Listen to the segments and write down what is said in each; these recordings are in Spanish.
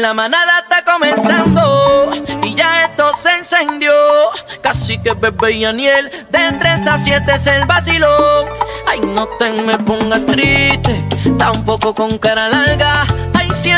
La manada está comenzando y ya esto se encendió. Casi que bebé y Aniel, de 3 a 7 es el vacilón. Ay, no te me pongas triste, tampoco con cara larga. Ay, si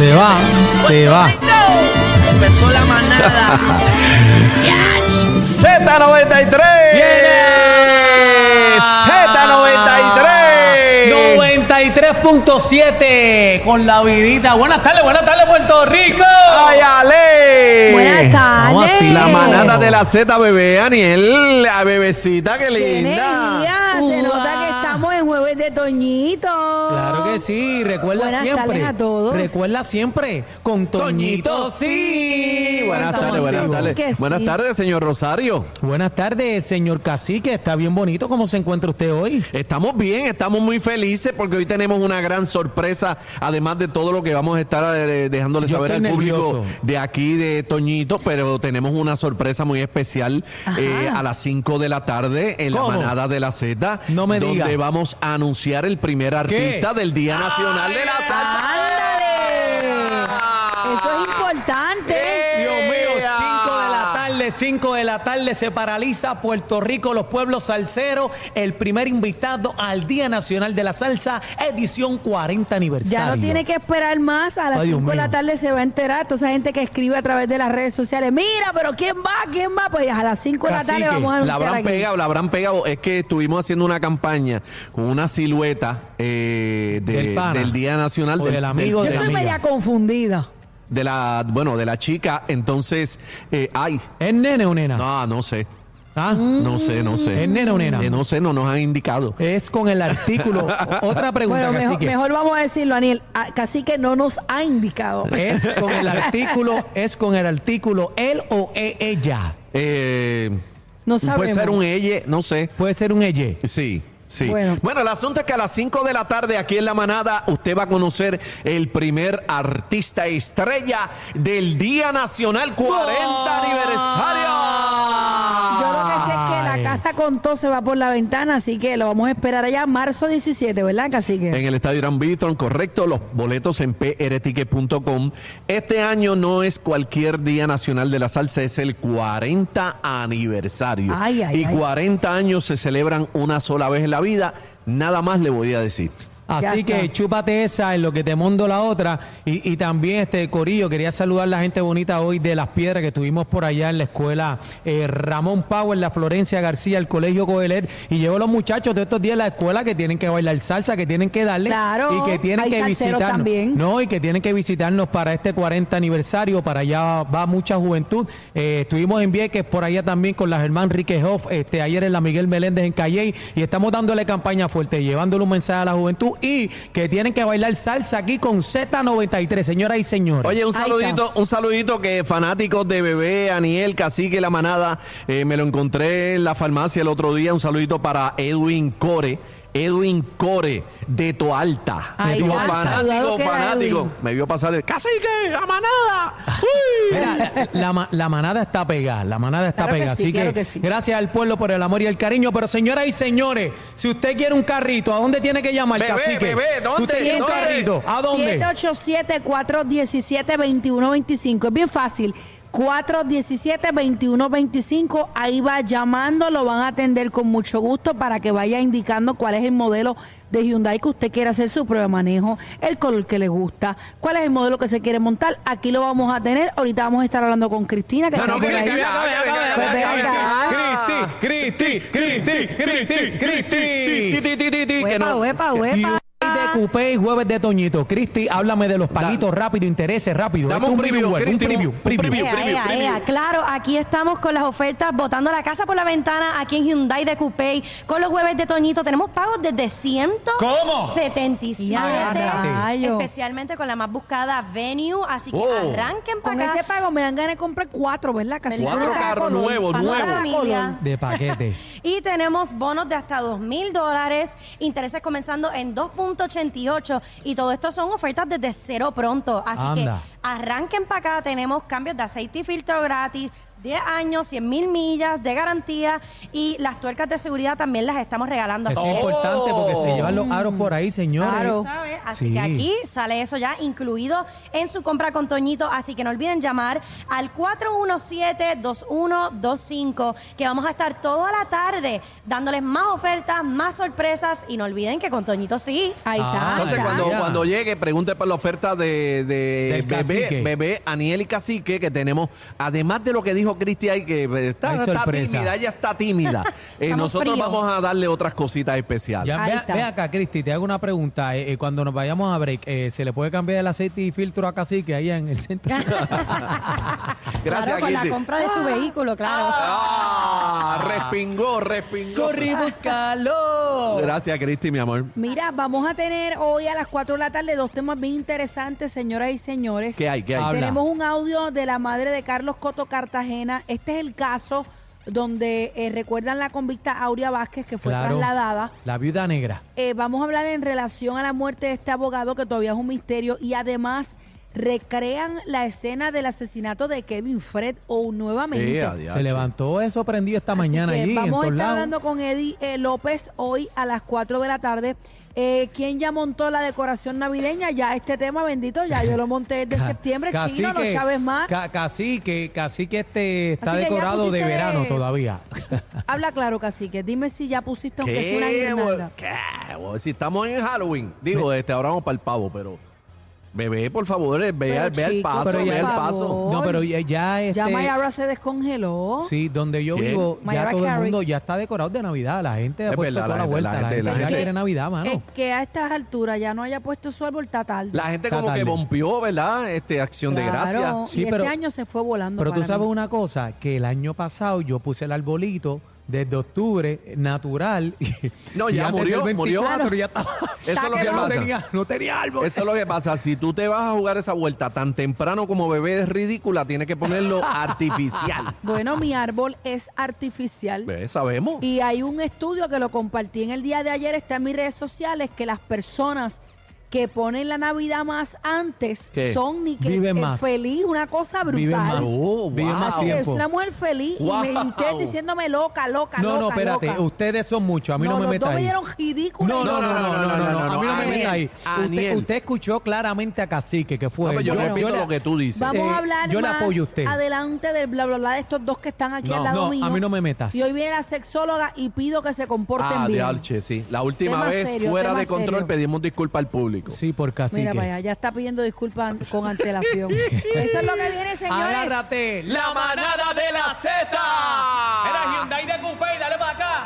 Se va, se va. Empezó la manada. Yach. Z93. Z93. 93.7 con la vidita. Buenas tardes, buenas tardes, Puerto Rico. Ay, Ale. Buenas tardes. La manada de la Z, bebé Aniel. La bebecita, qué ¡Qué linda. energía! Se Ua. Jueves de Toñito. Claro que sí, recuerda Buenas siempre. tardes a todos. Recuerda siempre con Toñito, sí. Buenas tardes, buenas tardes. Sí. Buenas tardes, señor Rosario. Buenas tardes, señor Cacique. Está bien bonito. ¿Cómo se encuentra usted hoy? Estamos bien, estamos muy felices porque hoy tenemos una gran sorpresa, además de todo lo que vamos a estar eh, dejándole Yo saber al público de aquí de Toñito, pero tenemos una sorpresa muy especial eh, a las 5 de la tarde en ¿Cómo? la manada de la Z, No me donde diga. vamos a anunciar el primer artista del Día Nacional de la Salsa. ¡Ándale! Eso es importante. Dios mío, ¡Ea! 5 de la tarde, 5 de la tarde se paraliza Puerto Rico, los pueblos salseros, el primer invitado al Día Nacional de la Salsa, edición 40 aniversario. Ya no tiene que esperar más. A las Ay, Dios 5 de la tarde se va a enterar. Toda esa gente que escribe a través de las redes sociales. Mira, pero ¿quién va? ¿Quién va? Pues a las 5 de la tarde vamos a La habrán aquí. pegado, la habrán pegado. Es que estuvimos haciendo una campaña con una silueta eh, de- Del del Día Nacional O del amigo Yo de la estoy media confundida. De la, bueno, de la chica. Entonces, eh, ay, ¿Es nene o nena? no, no sé, ¿Ah? no sé, no sé. ¿Es nena o nena? Eh, no sé, no nos han indicado. Es con el artículo. Otra pregunta, Bueno, mejor, Cacique. mejor vamos a decirlo, Aniel. Ah, Casi que no nos ha indicado. Es con el artículo, es con el artículo él o e- ella. Eh, No puede sabemos. ser un ella, no sé. Puede ser un ella. Sí. Sí. Bueno. Bueno. el asunto es que a las 5 de la tarde aquí en La Manada usted va a conocer el primer artista estrella del Día Nacional 40 aniversario. Yo lo que sé es que la casa con todo se va por la ventana, así que lo vamos a esperar allá marzo 17, ¿verdad, Cacique? En el Estadio Irán Bithorn, correcto, los boletos en prticket.com. Este año no es cualquier Día Nacional de la Salsa, es el 40 aniversario. Ay, ay, y ay. 40 años se celebran una sola vez en la vida. Nada más le voy a decir. Así que chúpate esa en lo que te mondo la otra. Y, y también, este Corillo, quería saludar a la gente bonita hoy de Las Piedras que estuvimos por allá en la escuela eh, Ramón Power, la Florencia García, el Colegio Coelet. Y llevo a los muchachos de estos días a la escuela que tienen que bailar salsa, que tienen que darle. Claro, y que tienen que visitarnos. también. No, y que tienen que visitarnos para este 40 aniversario. Para allá va mucha juventud. Eh, estuvimos en Vieques por allá también con la Germán Riquez Hoff, este, ayer en la Miguel Meléndez en Calley. Y estamos dándole campaña fuerte, llevándole un mensaje a la juventud. Y que tienen que bailar salsa aquí con Z93, señoras y señores. Oye, un saludito, un saludito que fanáticos de Bebé, Aniel, Cacique, La Manada, eh, me lo encontré en la farmacia el otro día. Un saludito para Edwin Core. Edwin Core de Toalta. Ay, Digo, ya, fanático, fanático. Edwin. Me vio pasar el Cacique, La Manada. Uy. Mira, la, la ma- la manada está pegada, la manada está Claro que pegada. sí, Así claro que, que sí. gracias al pueblo por el amor y el cariño. Pero señoras y señores, si usted quiere un carrito, ¿a dónde tiene que llamar, Bebé, cacique? bebé, ¿dónde? ¿Usted quiere un carrito? ¿A dónde? 787-417-2125. Es bien fácil. 417-2125. Ahí va llamando, lo van a atender con mucho gusto para que vaya indicando cuál es el modelo de Hyundai que usted quiere hacer su prueba de manejo, el color que le gusta, cuál es el modelo que se quiere montar. Aquí lo vamos a tener. Ahorita vamos a estar hablando con Cristina. Que No, está no, por ahí. Pues. Cristi, Cristi, Cristi, Cristi, Cristi. Ti, ti, ti, ti, ti, que Huepa, huepa, huepa. Coupé y jueves de Toñito. Cristi, háblame de los paguitos rápido, intereses rápido. Es un preview, un preview, un preview. preview. Ea, ea, ea. Claro, aquí estamos con las ofertas, botando la casa por la ventana, aquí en Hyundai de Coupé, con los jueves de Toñito. Tenemos pagos desde 177. Ya, rayo. Especialmente con la más buscada Venue, así que Oh. arranquen Con para ese acá. pago me dan ganas de comprar cuatro, ¿verdad? Casi Cuatro carros nuevos, nuevos. De paquete. Y tenemos bonos de hasta 2 mil dólares, intereses comenzando en 2.88 y todo esto son ofertas desde cero pronto. Así Anda. que arranquen para acá, tenemos cambios de aceite y filtro gratis. 10 años, 100 mil millas de garantía y las tuercas de seguridad también las estamos regalando. Eso Así es importante porque se llevan los aros por ahí, señores. Así Sí. que aquí sale eso ya incluido en su compra con Toñito. Así que no olviden llamar al 417-2125, que vamos a estar toda la tarde dándoles más ofertas, más sorpresas. Y no olviden que con Toñito sí. Ahí Ah, está. Entonces, ahí está. cuando, llegue, pregunte por la oferta de, bebé, bebé, Aniel y Cacique, que tenemos, además de lo que dijo Cristi, hay que eh, está, está sorpresa. tímida, ella está tímida. Eh, nosotros fríos. vamos a darle otras cositas especiales. Ya, Ahí ve, está. ve acá, Cristi, te hago una pregunta. Eh, eh, cuando nos vayamos a break, eh, ¿se le puede cambiar el aceite y filtro a Cacique allá en el centro? Gracias, claro, con la Cristi. compra de su vehículo, claro. Ah, respingó, respingó. ¡Corrí, búscalo! Gracias, Cristi, mi amor. Mira, vamos a tener hoy a las 4 de la tarde dos temas bien interesantes, señoras y señores. ¿Qué hay? ¿Qué hay? Habla. Tenemos un audio de la madre de Carlos Coto Cartagena. Este es el caso donde eh, recuerdan la convicta Aurea Vázquez que fue Claro. trasladada. La viuda negra. Eh, vamos a hablar en relación a la muerte de este abogado que todavía es un misterio y además recrean la escena del asesinato de Kevin Fred o nuevamente. Se levantó eso prendido esta mañana Así que allí en Vamos a estar lados. hablando con Eddie eh, López hoy a las 4 de la tarde. Eh, ¿Quién ya montó la decoración navideña? Ya este tema bendito, ya yo lo monté desde septiembre. Cacique- Chino, no chaves más. ca- Cacique, cacique este está que decorado de verano de- todavía. Habla claro, cacique. Dime si ya pusiste aunque sea una guirnalda. ¿Qué? Si estamos en Halloween, digo, este, ahora vamos para el pavo, pero bebé, por favor, eh, vea, Pero, vea el chico, paso, pero ya el por paso. No, pero ya, ya este, Ya Mayara se descongeló. Sí, donde yo ¿Quién? vivo, ya Mariah todo el Carey. mundo ya está decorado de Navidad. La gente ha Es puesto verdad, toda la la, gente- vuelta. la La gente- gente, la ya gente- quiere Navidad, mano. Es que a estas alturas ya no haya puesto su árbol, está tarde. La gente Está como que bompió, ¿verdad? Este, acción de gracia. Sí, y pero- este año se fue volando. Pero tú para sabes mí. una cosa, que el año pasado yo puse el arbolito desde octubre, natural. y- No, ya murió, del murió. 24 ya estaba. Eso es lo que no pasa. tenía, no tenía árbol. Eso es lo que pasa. Si tú te vas a jugar esa vuelta tan temprano como bebé es ridícula, tienes que ponerlo artificial. Bueno, mi árbol es artificial. Sabemos. Y hay un estudio que lo compartí en el día de ayer, está en mis redes sociales, que las personas que ponen la Navidad más antes ¿Qué? son ni que Viven eh, más. feliz, una cosa brutal. Viven más. Oh, Viven wow. más Sí, es tiempo. una mujer feliz Wow. y me ustedes diciéndome loca, loca, No, loca, no, espérate. loca. Ustedes son muchos. A mí no, me los dos me ahí. dieron ridículo. No, no, no, no, no, no, no, A mí no me Aniel, meta ahí. Aniel. Usted, usted escuchó claramente a Cacique, que fue. No, pero yo Bueno, repito le- lo que tú dices. Vamos Eh, a hablar yo le más apoyo a usted. adelante del bla bla bla de estos dos que están aquí No, al lado no, mío. a mí no me metas. Y hoy viene la sexóloga y pido que se comporten Ah, de. Alche, sí. La última Tema vez, serio, fuera tema de control, serio. pedimos disculpas al público. Sí, por Cacique. Mira, vaya, ya está pidiendo disculpas con antelación. Eso es lo que viene, señores. Agárrate, la manada de la Z. Era Hyundai de Coupé, dale para acá.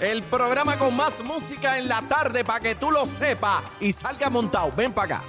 El programa con más música en la tarde para que tú lo sepas y salga montado. Ven para acá.